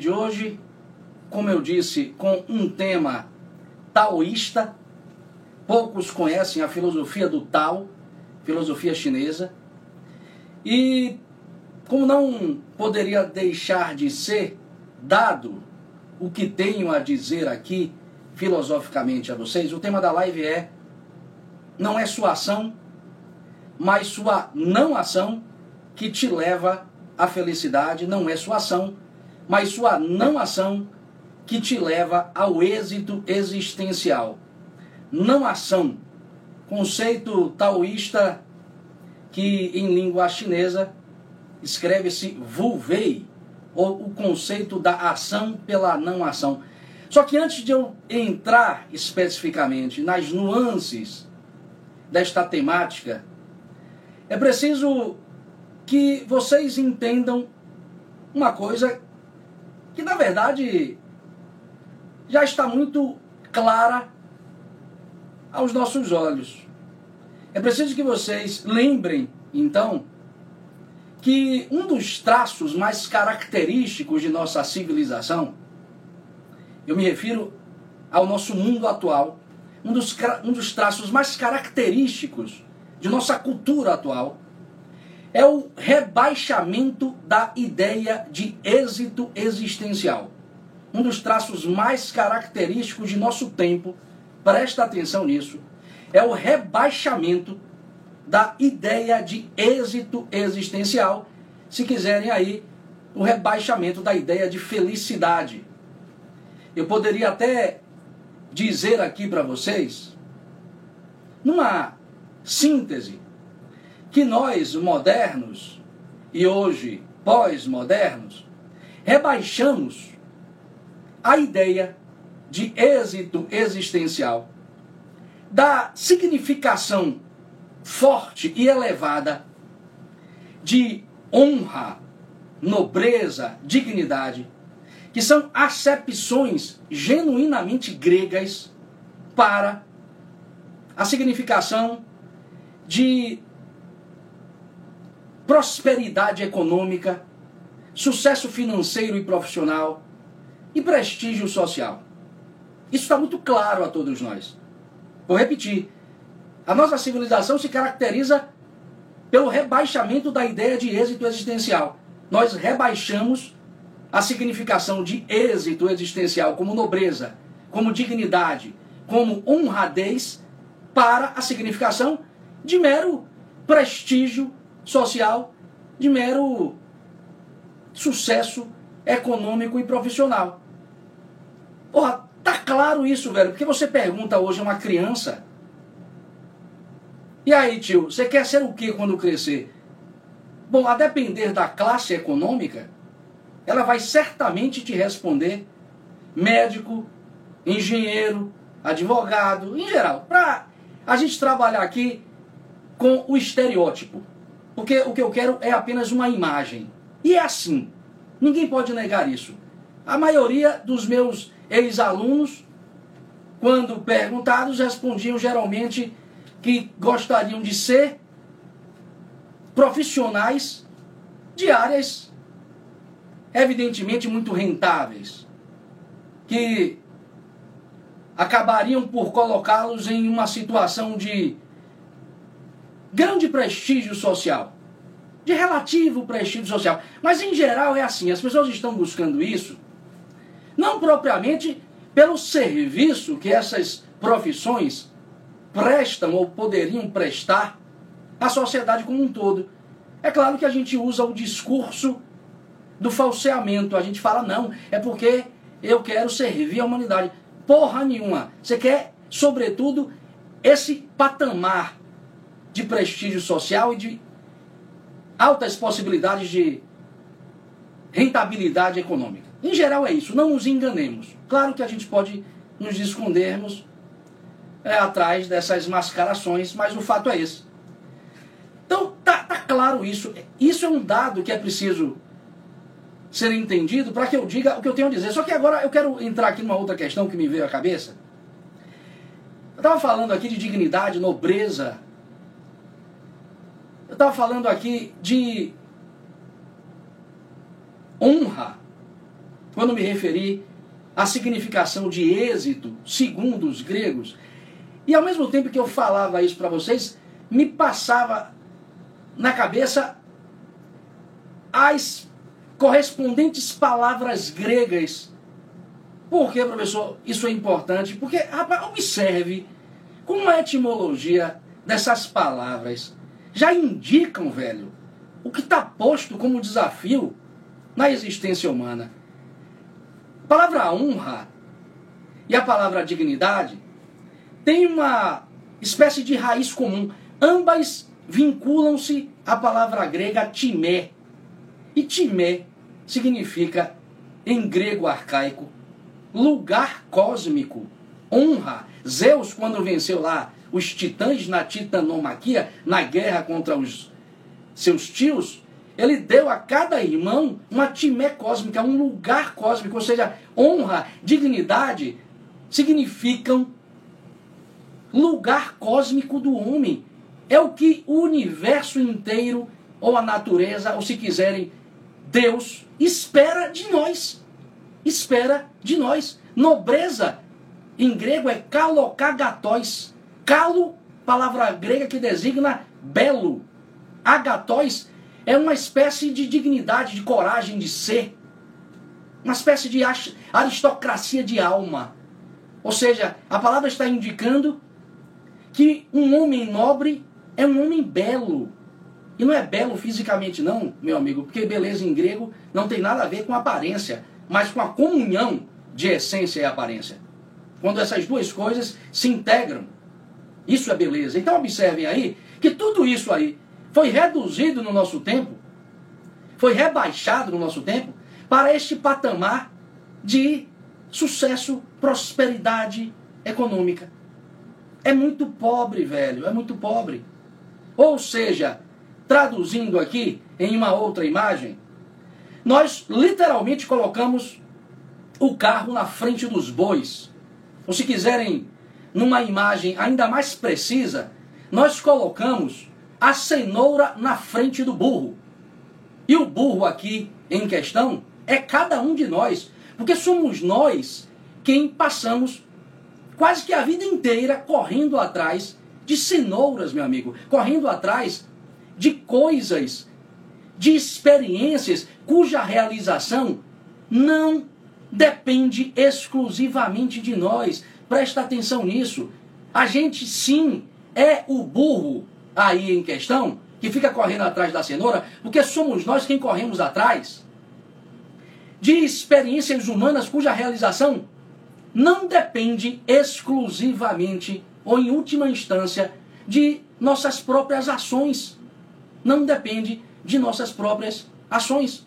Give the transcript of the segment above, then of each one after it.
de hoje, como eu disse, com um tema taoísta. Poucos conhecem a filosofia do Tao, filosofia chinesa. E como não poderia deixar de ser dado o que tenho a dizer aqui filosoficamente a vocês, o tema da live é não é sua ação, mas sua não ação que te leva à felicidade, não é sua ação, mas sua não ação que te leva ao êxito existencial. Não ação, conceito taoísta que em língua chinesa escreve-se Wu Wei, ou o conceito da ação pela não ação. Só que antes de eu entrar especificamente nas nuances desta temática, é preciso que vocês entendam uma coisa que na verdade já está muito clara aos nossos olhos. É preciso que vocês lembrem, então, que um dos traços mais característicos de nossa civilização, eu me refiro ao nosso mundo atual, um dos, um dos traços mais característicos de nossa cultura atual, é o rebaixamento da ideia de êxito existencial. Um dos traços mais característicos de nosso tempo, presta atenção nisso, é o rebaixamento da ideia de êxito existencial, se quiserem aí, o rebaixamento da ideia de felicidade. Eu poderia até dizer aqui para vocês, numa síntese, que nós modernos e hoje pós-modernos rebaixamos a ideia de êxito existencial, da significação forte e elevada de honra, nobreza, dignidade, que são acepções genuinamente gregas para a significação de prosperidade econômica, sucesso financeiro e profissional e prestígio social. Isso está muito claro a todos nós. Vou repetir. A nossa civilização se caracteriza pelo rebaixamento da ideia de êxito existencial. Nós rebaixamos a significação de êxito existencial como nobreza, como dignidade, como honradez, para a significação de mero prestígio social, de mero sucesso econômico e profissional. Porra, tá claro isso, velho, porque você pergunta hoje a uma criança. E aí, tio, você quer ser o que quando crescer? Bom, a depender da classe econômica, ela vai certamente te responder médico, engenheiro, advogado, em geral, para a gente trabalhar aqui com o estereótipo. Porque o que eu quero é apenas uma imagem. E é assim. Ninguém pode negar isso. A maioria dos meus ex-alunos, quando perguntados, respondiam geralmente que gostariam de ser profissionais de áreas evidentemente muito rentáveis, que acabariam por colocá-los em uma situação de grande prestígio social, de relativo prestígio social. Mas em geral é assim, as pessoas estão buscando isso não propriamente pelo serviço que essas profissões prestam ou poderiam prestar à sociedade como um todo. É claro que a gente usa o discurso do falseamento. A gente fala, não, é porque eu quero servir a humanidade. Porra nenhuma. Você quer, sobretudo, esse patamar de prestígio social e de altas possibilidades de rentabilidade econômica. Em geral é isso, não nos enganemos. Claro que a gente pode nos escondermos é, atrás dessas mascarações, mas o fato é esse. Então, tá, tá claro isso. Isso é um dado que é preciso ser entendido para que eu diga o que eu tenho a dizer. Só que agora eu quero entrar aqui numa outra questão que me veio à cabeça. Eu estava falando aqui de dignidade, nobreza. Estava falando aqui de honra. quando me referi à significação de êxito, segundo os gregos. E ao mesmo tempo que eu falava isso para vocês, me passava na cabeça as correspondentes palavras gregas. Por que, professor, isso é importante? Porque, rapaz, observe como a etimologia dessas palavras já indicam, velho, o que está posto como desafio na existência humana. A palavra honra e a palavra dignidade têm uma espécie de raiz comum. Ambas vinculam-se à palavra grega timé. E timé significa, em grego arcaico, lugar cósmico, honra. Zeus, quando venceu lá os titãs na titanomaquia, na guerra contra os seus tios, ele deu a cada irmão uma timé cósmica, um lugar cósmico, ou seja, honra, dignidade, significam lugar cósmico do homem. É o que o universo inteiro, ou a natureza, ou se quiserem, Deus, espera de nós. Espera de nós. Nobreza, em grego, é kalokagatóis. Calo, palavra grega que designa belo. Agatóis é uma espécie de dignidade, de coragem de ser. Uma espécie de aristocracia de alma. Ou seja, a palavra está indicando que um homem nobre é um homem belo. E não é belo fisicamente, não, meu amigo, porque beleza em grego não tem nada a ver com aparência, mas com a comunhão de essência e aparência. Quando essas duas coisas se integram. Isso é beleza. Então observem aí que tudo isso aí foi reduzido no nosso tempo, foi rebaixado no nosso tempo para este patamar de sucesso, prosperidade econômica. É muito pobre, velho, é muito pobre. Ou seja, traduzindo aqui em uma outra imagem, nós literalmente colocamos o carro na frente dos bois. Ou se quiserem, numa imagem ainda mais precisa, nós colocamos a cenoura na frente do burro. E o burro aqui em questão é cada um de nós, porque somos nós quem passamos quase que a vida inteira correndo atrás de cenouras, meu amigo, correndo atrás de coisas, de experiências cuja realização não depende exclusivamente de nós. Presta atenção nisso. A gente sim é o burro aí em questão, que fica correndo atrás da cenoura, porque somos nós quem corremos atrás de experiências humanas cuja realização não depende exclusivamente ou em última instância de nossas próprias ações. Não depende de nossas próprias ações.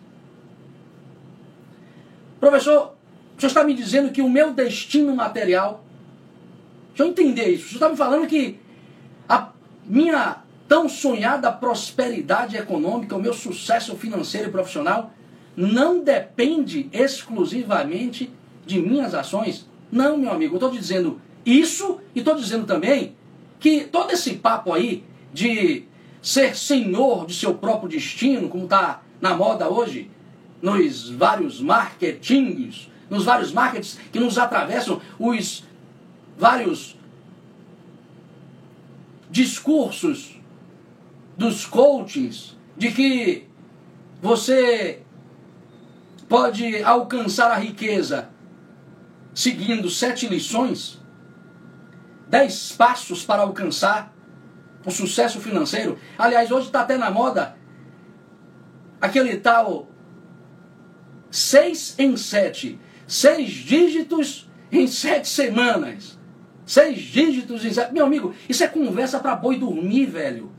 Professor, o senhor está me dizendo que o meu destino material. Deixa eu entender isso. Senhor está me falando que a minha tão sonhada prosperidade econômica, o meu sucesso financeiro e profissional, não depende exclusivamente de minhas ações. Não, meu amigo, eu estou dizendo isso e estou dizendo também que todo esse papo aí de ser senhor de seu próprio destino, como está na moda hoje, nos vários marketings, nos vários markets que nos atravessam, os vários discursos dos coachings de que você pode alcançar a riqueza seguindo sete lições, dez passos para alcançar o sucesso financeiro. Aliás, hoje está até na moda aquele tal seis em sete, seis dígitos em sete semanas. Seis dígitos em. Meu amigo, isso é conversa para boi dormir, velho.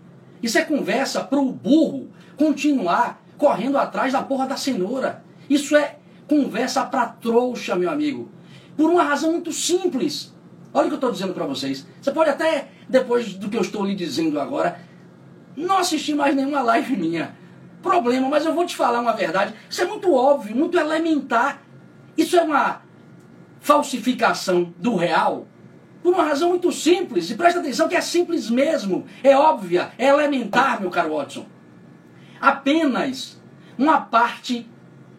Isso é conversa para o burro continuar correndo atrás da porra da cenoura. Isso é conversa para trouxa, meu amigo. Por uma razão muito simples. Olha o que eu estou dizendo para vocês. Você pode até, depois do que eu estou lhe dizendo agora, não assistir mais nenhuma live minha. Problema, mas eu vou te falar uma verdade. Isso é muito óbvio, muito elementar. Isso é uma falsificação do real por uma razão muito simples. E presta atenção que é simples mesmo. É óbvia, é elementar, meu caro Watson. Apenas uma parte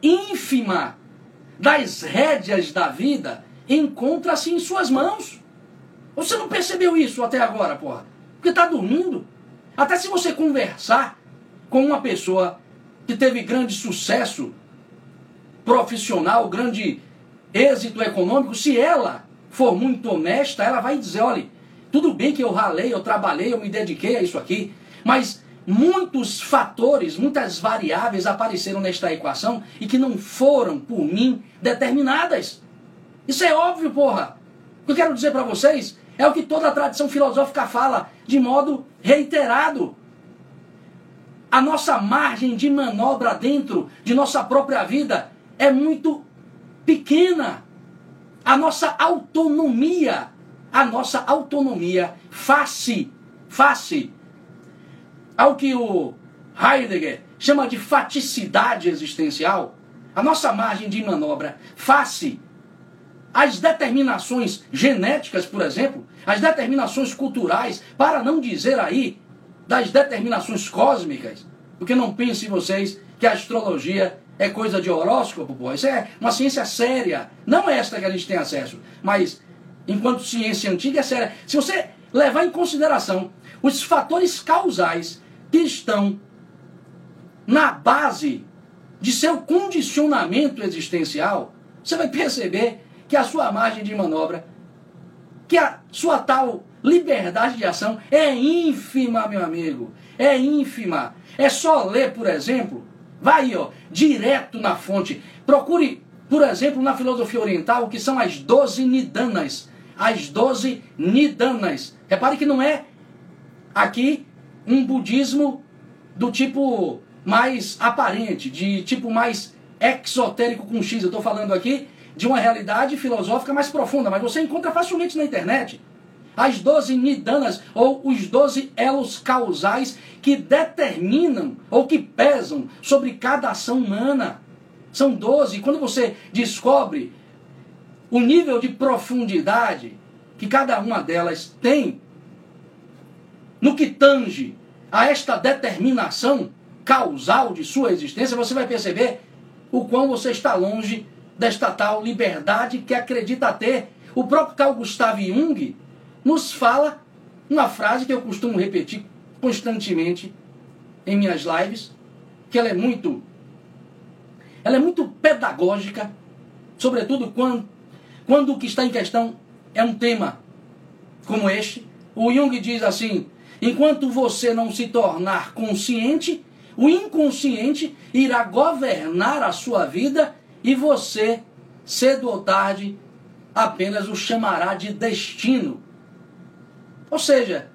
ínfima das rédeas da vida encontra-se em suas mãos. Você não percebeu isso até agora, porra? Porque está dormindo. Até se você conversar com uma pessoa que teve grande sucesso profissional, grande êxito econômico, se ela for muito honesta, ela vai dizer, olha, tudo bem que eu ralei, eu trabalhei, eu me dediquei a isso aqui, mas muitos fatores, muitas variáveis apareceram nesta equação e que não foram por mim determinadas. Isso é óbvio, porra. O que eu quero dizer para vocês é o que toda a tradição filosófica fala de modo reiterado. A nossa margem de manobra dentro de nossa própria vida é muito pequena. A nossa autonomia, a nossa autonomia face, face ao que o Heidegger chama de faticidade existencial, a nossa margem de manobra face as determinações genéticas, por exemplo, as determinações culturais, para não dizer aí das determinações cósmicas, porque não pensem vocês que a astrologia é coisa de horóscopo, pô. Isso é uma ciência séria. Não é esta que a gente tem acesso, mas enquanto ciência antiga é séria. Se você levar em consideração os fatores causais que estão na base de seu condicionamento existencial, você vai perceber que a sua margem de manobra, que a sua tal liberdade de ação é ínfima, meu amigo. É ínfima. É só ler, por exemplo, vai ó, direto na fonte. Procure, por exemplo, na filosofia oriental, o que são as doze nidanas. As doze nidanas. Repare que não é aqui um budismo do tipo mais aparente, de tipo mais exotérico com X. Eu estou falando aqui de uma realidade filosófica mais profunda, mas você encontra facilmente na internet. As doze nidanas, ou os doze elos causais que determinam ou que pesam sobre cada ação humana. São doze. Quando você descobre o nível de profundidade que cada uma delas tem, no que tange a esta determinação causal de sua existência, você vai perceber o quão você está longe desta tal liberdade que acredita ter. O próprio Carl Gustav Jung nos fala uma frase que eu costumo repetir constantemente em minhas lives, que ela é muito ela é muito pedagógica, sobretudo quando, quando o que está em questão é um tema como este. O Jung diz assim: enquanto você não se tornar consciente, o inconsciente irá governar a sua vida e você, cedo ou tarde, apenas o chamará de destino. Ou seja,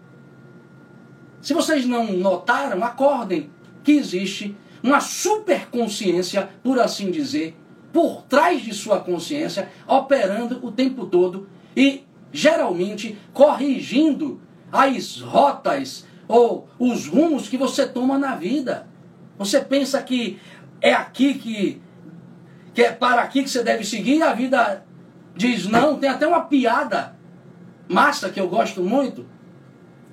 se vocês não notaram, acordem que existe uma superconsciência, por assim dizer, por trás de sua consciência, operando o tempo todo e geralmente corrigindo as rotas ou os rumos que você toma na vida. Você pensa que é aqui que que é para aqui que você deve seguir, a vida diz não. Tem até uma piada massa que eu gosto muito,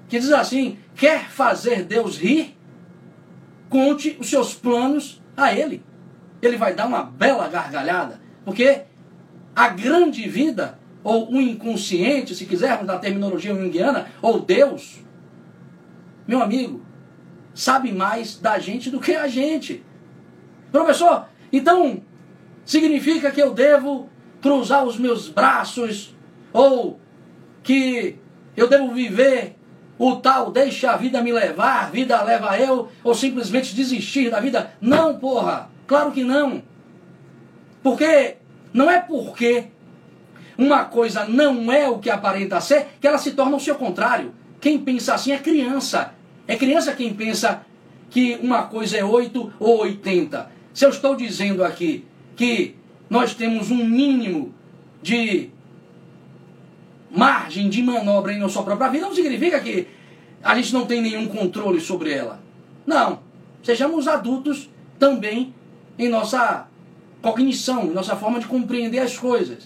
que diz assim: quer fazer Deus rir? Conte os seus planos a Ele. Ele vai dar uma bela gargalhada, porque a grande vida, ou o inconsciente, se quisermos na terminologia junguiana, ou Deus, meu amigo, sabe mais da gente do que a gente. Professor, então significa que eu devo cruzar os meus braços ou que eu devo viver o tal deixa a vida me levar, a vida leva eu, ou simplesmente desistir da vida. Não, porra, claro que não. Porque não é porque uma coisa não é o que aparenta ser que ela se torna o seu contrário. Quem pensa assim é criança. É criança quem pensa que uma coisa é 8 ou 80. Se eu estou dizendo aqui que nós temos um mínimo de margem de manobra em nossa própria vida, não significa que a gente não tem nenhum controle sobre ela. Não. Sejamos adultos também em nossa cognição, em nossa forma de compreender as coisas.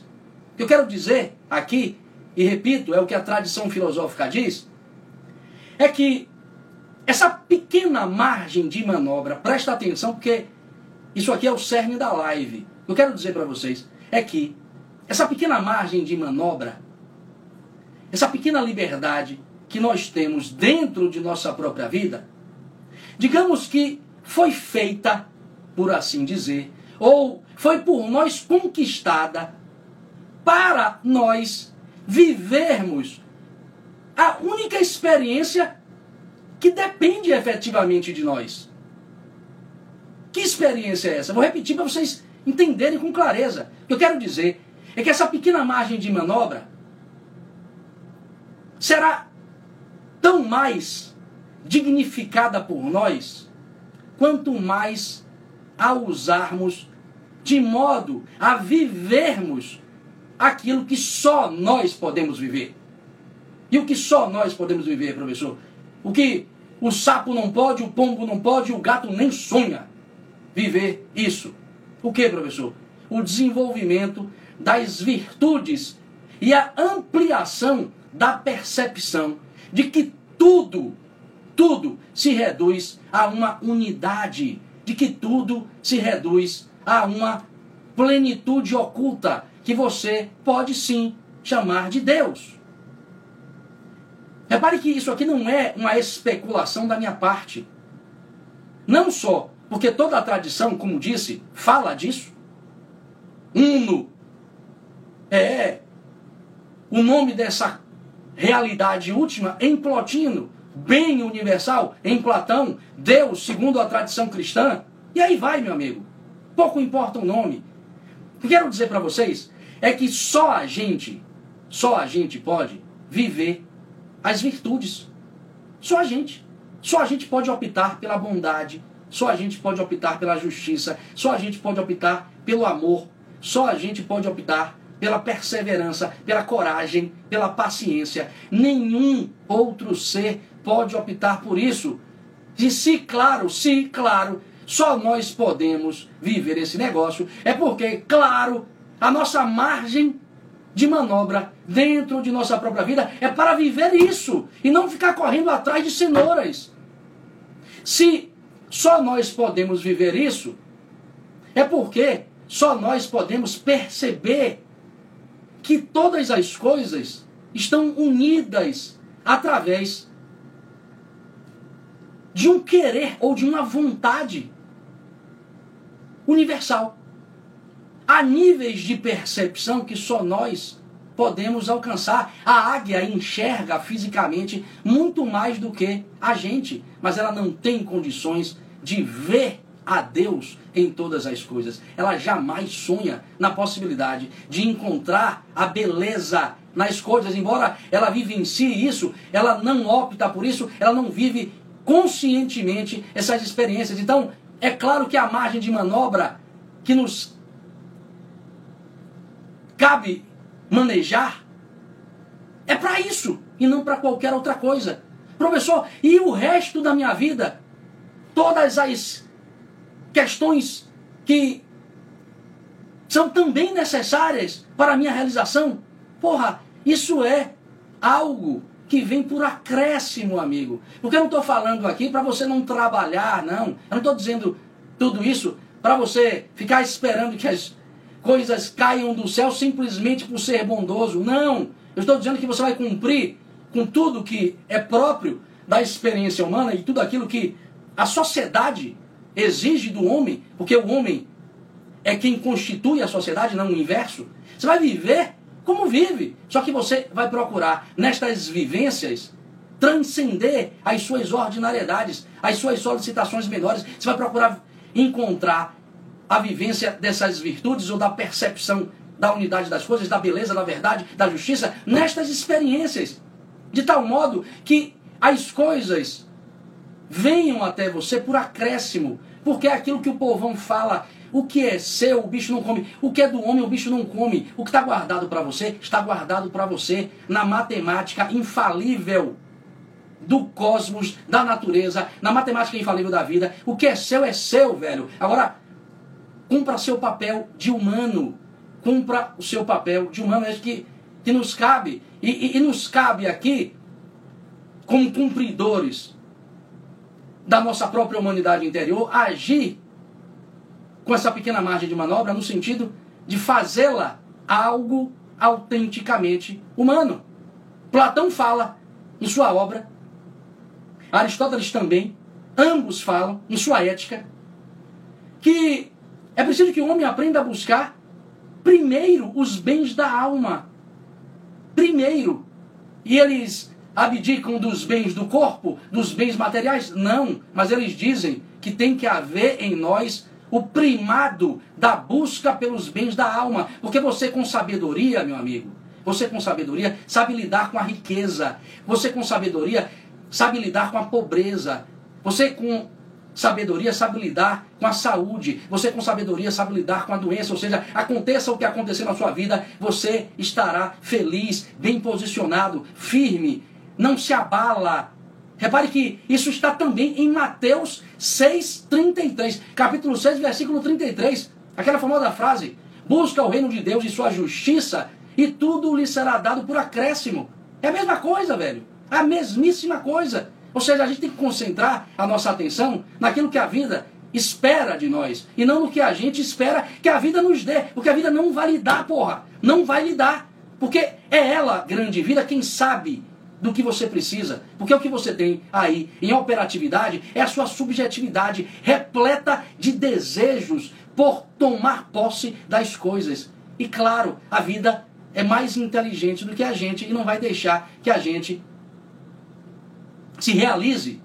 O que eu quero dizer aqui, e repito, é o que a tradição filosófica diz, é que essa pequena margem de manobra, presta atenção, porque isso aqui é o cerne da live. Eu quero dizer para vocês, é que essa pequena margem de manobra, essa pequena liberdade que nós temos dentro de nossa própria vida, digamos que foi feita, por assim dizer, ou foi por nós conquistada para nós vivermos a única experiência que depende efetivamente de nós. Que experiência é essa? Vou repetir para vocês entenderem com clareza. O que eu quero dizer é que essa pequena margem de manobra será tão mais dignificada por nós quanto mais a usarmos de modo a vivermos aquilo que só nós podemos viver. E o que só nós podemos viver, professor? O que o sapo não pode, o pombo não pode, o gato nem sonha viver isso. O que, professor? O desenvolvimento das virtudes e a ampliação da percepção de que tudo, tudo se reduz a uma unidade, de que tudo se reduz a uma plenitude oculta que você pode sim chamar de Deus. Repare que isso aqui não é uma especulação da minha parte. Não só porque toda a tradição, como disse, fala disso. Uno é o nome dessa realidade última em Plotino, bem universal em Platão, Deus segundo a tradição cristã. E aí vai, meu amigo. Pouco importa o nome. O que quero dizer para vocês é que só a gente, só a gente pode viver as virtudes. Só a gente. Só a gente pode optar pela bondade. Só a gente pode optar pela justiça. Só a gente pode optar pelo amor. Só a gente pode optar pela perseverança, pela coragem, pela paciência. Nenhum outro ser pode optar por isso. E se, claro, se, claro, só nós podemos viver esse negócio, é porque, claro, a nossa margem de manobra dentro de nossa própria vida é para viver isso e não ficar correndo atrás de cenouras. Se só nós podemos viver isso, é porque só nós podemos perceber que todas as coisas estão unidas através de um querer ou de uma vontade universal. Há níveis de percepção que só nós podemos alcançar. A águia enxerga fisicamente muito mais do que a gente, mas ela não tem condições de ver a Deus em todas as coisas. Ela jamais sonha na possibilidade de encontrar a beleza nas coisas, embora ela vivencie isso, ela não opta por isso, ela não vive conscientemente essas experiências. Então, é claro que a margem de manobra que nos cabe manejar é para isso e não para qualquer outra coisa. Professor, e o resto da minha vida? Todas as questões que são também necessárias para a minha realização? Porra, isso é algo que vem por acréscimo, amigo. Porque eu não estou falando aqui para você não trabalhar, não. Eu não estou dizendo tudo isso para você ficar esperando que as coisas caiam do céu simplesmente por ser bondoso. Não! Eu estou dizendo que você vai cumprir com tudo que é próprio da experiência humana e tudo aquilo que a sociedade exige do homem, porque o homem é quem constitui a sociedade, não o inverso. Você vai viver como vive, só que você vai procurar nestas vivências transcender as suas ordinariedades, as suas solicitações menores. Você vai procurar encontrar a vivência dessas virtudes ou da percepção da unidade das coisas, da beleza, da verdade, da justiça, nestas experiências. De tal modo que as coisas venham até você por acréscimo, porque é aquilo que o povão fala. O que é seu, o bicho não come. O que é do homem, o bicho não come. O que está guardado para você, está guardado para você na matemática infalível do cosmos, da natureza, na matemática infalível da vida. O que é seu é seu, velho. Agora, Cumpra seu papel de humano. Cumpra o seu papel de humano. É que, que nos cabe. E, e, e nos cabe aqui, como cumpridores da nossa própria humanidade interior, agir com essa pequena margem de manobra no sentido de fazê-la algo autenticamente humano. Platão fala em sua obra, Aristóteles também, ambos falam em sua ética, que é preciso que o homem aprenda a buscar primeiro os bens da alma. Primeiro. E eles abdicam dos bens do corpo, dos bens materiais? Não, mas eles dizem que tem que haver em nós o primado da busca pelos bens da alma. Porque você, com sabedoria, meu amigo, você, com sabedoria, sabe lidar com a riqueza. Você, com sabedoria, sabe lidar com a pobreza. Você, com sabedoria, sabe lidar com a saúde. Você, com sabedoria, sabe lidar com a doença. Ou seja, aconteça o que acontecer na sua vida, você estará feliz, bem posicionado, firme, não se abala Repare que isso está também em Mateus 6, 33. Capítulo 6, versículo 33. Aquela famosa frase: Busca o reino de Deus e sua justiça, e tudo lhe será dado por acréscimo. É a mesma coisa, velho. A mesmíssima coisa. Ou seja, a gente tem que concentrar a nossa atenção naquilo que a vida espera de nós. E não no que a gente espera que a vida nos dê. Porque a vida não vai lhe dar, porra. Não vai lhe dar. Porque é ela, grande vida, quem sabe do que você precisa. Porque o que você tem aí em operatividade é a sua subjetividade repleta de desejos por tomar posse das coisas. E claro, a vida é mais inteligente do que a gente e não vai deixar que a gente se realize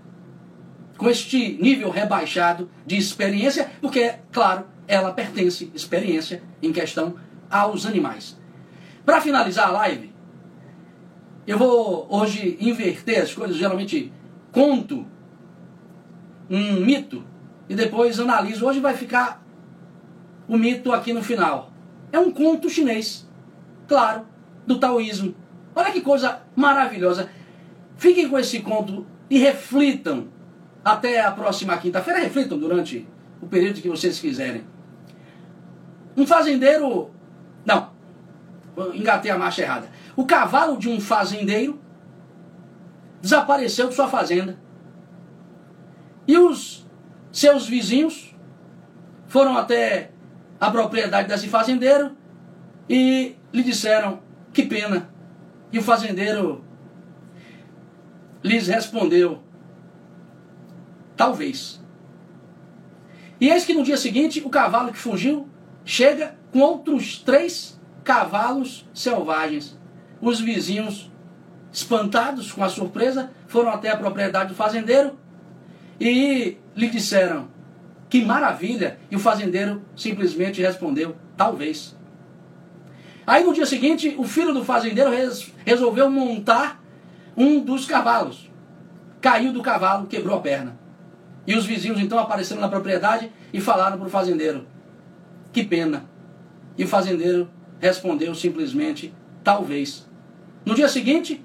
com este nível rebaixado de experiência, porque, claro, ela pertence, experiência, em questão aos animais. Para finalizar a live, eu vou hoje inverter as coisas, geralmente conto um mito e depois analiso. Hoje vai ficar o mito aqui no final. É um conto chinês, claro, do taoísmo. Olha que coisa maravilhosa. Fiquem com esse conto e reflitam até a próxima quinta-feira. Reflitam durante o período que vocês quiserem. Um fazendeiro. Não, engatei a marcha errada. O cavalo de um fazendeiro desapareceu de sua fazenda. E os seus vizinhos foram até a propriedade desse fazendeiro e lhe disseram: Que pena. E o fazendeiro lhes respondeu: Talvez. E eis que no dia seguinte o cavalo que fugiu chega com outros três cavalos selvagens. Os vizinhos, espantados com a surpresa, foram até a propriedade do fazendeiro e lhe disseram: Que maravilha! E o fazendeiro simplesmente respondeu: Talvez. Aí no dia seguinte, o filho do fazendeiro res resolveu montar um dos cavalos. Caiu do cavalo, quebrou a perna. E os vizinhos então apareceram na propriedade e falaram para o fazendeiro: Que pena. E o fazendeiro respondeu simplesmente: Talvez. No dia seguinte,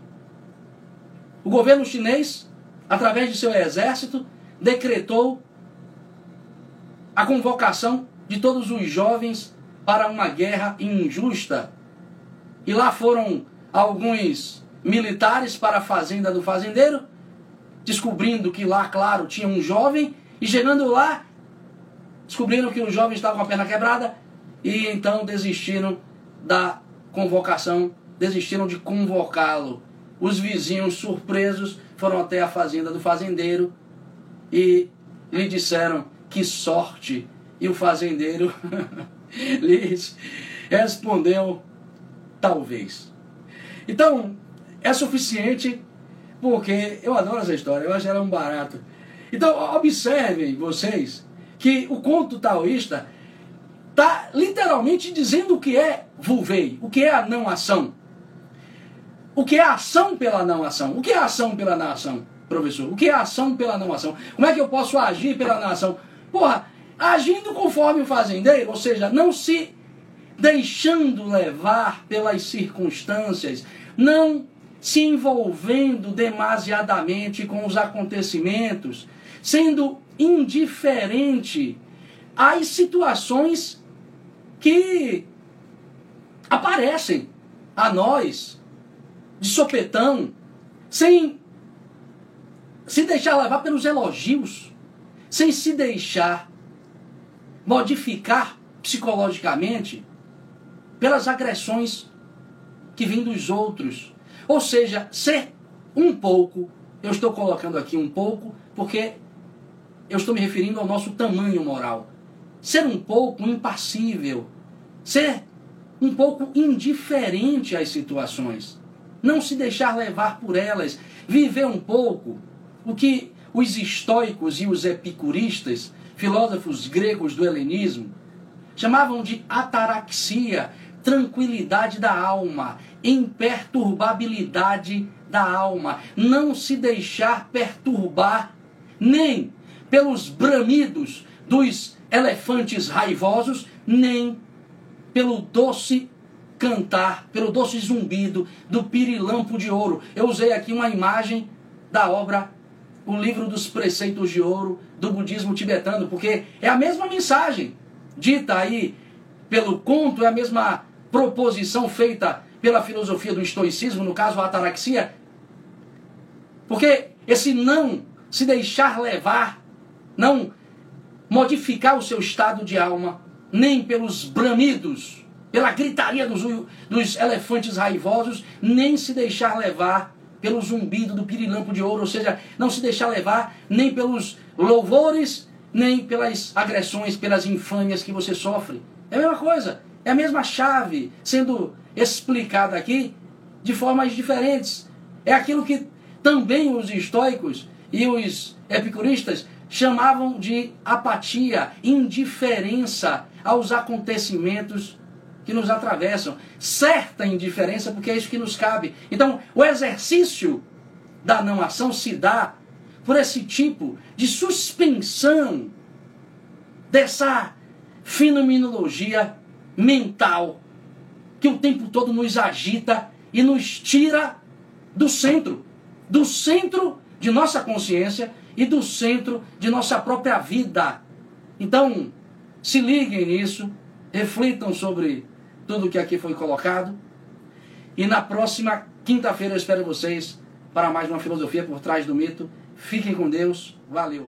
o governo chinês, através de seu exército, decretou a convocação de todos os jovens para uma guerra injusta. E lá foram alguns militares para a fazenda do fazendeiro, descobrindo que lá, claro, tinha um jovem, e chegando lá, descobriram que o jovem estava com a perna quebrada, e então desistiram da convocação desistiram de convocá-lo. Os vizinhos, surpresos, foram até a fazenda do fazendeiro e lhe disseram: Que sorte! E o fazendeiro lhes respondeu: Talvez. Então, é suficiente porque eu adoro essa história, eu acho ela um barato. Então, observem vocês que o conto taoísta está literalmente dizendo o que é vulvei, o que é a não ação. O que é ação pela não ação? O que é ação pela não ação, professor? O que é ação pela não ação? Como é que eu posso agir pela não ação? Porra, agindo conforme o fazendeiro, ou seja, não se deixando levar pelas circunstâncias, não se envolvendo demasiadamente com os acontecimentos, sendo indiferente às situações que aparecem a nós de sopetão, sem se deixar levar pelos elogios, sem se deixar modificar psicologicamente pelas agressões que vêm dos outros. Ou seja, ser um pouco, eu estou colocando aqui um pouco, porque eu estou me referindo ao nosso tamanho moral. Ser um pouco impassível, ser um pouco indiferente às situações, não se deixar levar por elas, viver um pouco o que os estoicos e os epicuristas, filósofos gregos do helenismo, chamavam de ataraxia, tranquilidade da alma, imperturbabilidade da alma, não se deixar perturbar nem pelos bramidos dos elefantes raivosos, nem pelo doce cantar, pelo doce zumbido do pirilampo de ouro. Eu usei aqui uma imagem da obra O Livro dos Preceitos de Ouro do budismo tibetano, porque é a mesma mensagem dita aí pelo conto, é a mesma proposição feita pela filosofia do estoicismo, no caso a ataraxia. Porque esse não se deixar levar, não modificar o seu estado de alma, nem pelos bramidos, pela gritaria dos, dos elefantes raivosos, nem se deixar levar pelo zumbido do pirilampo de ouro, ou seja, não se deixar levar nem pelos louvores, nem pelas agressões, pelas infâmias que você sofre. É a mesma coisa, é a mesma chave sendo explicada aqui de formas diferentes. É aquilo que também os estoicos e os epicuristas chamavam de apatia, indiferença aos acontecimentos que nos atravessam. Certa indiferença, porque é isso que nos cabe. Então, o exercício da não ação se dá por esse tipo de suspensão dessa fenomenologia mental que o tempo todo nos agita e nos tira do centro, do centro de nossa consciência e do centro de nossa própria vida. Então, se liguem nisso, reflitam sobre tudo que aqui foi colocado. E na próxima quinta-feira eu espero vocês para mais uma filosofia por trás do mito. Fiquem com Deus. Valeu.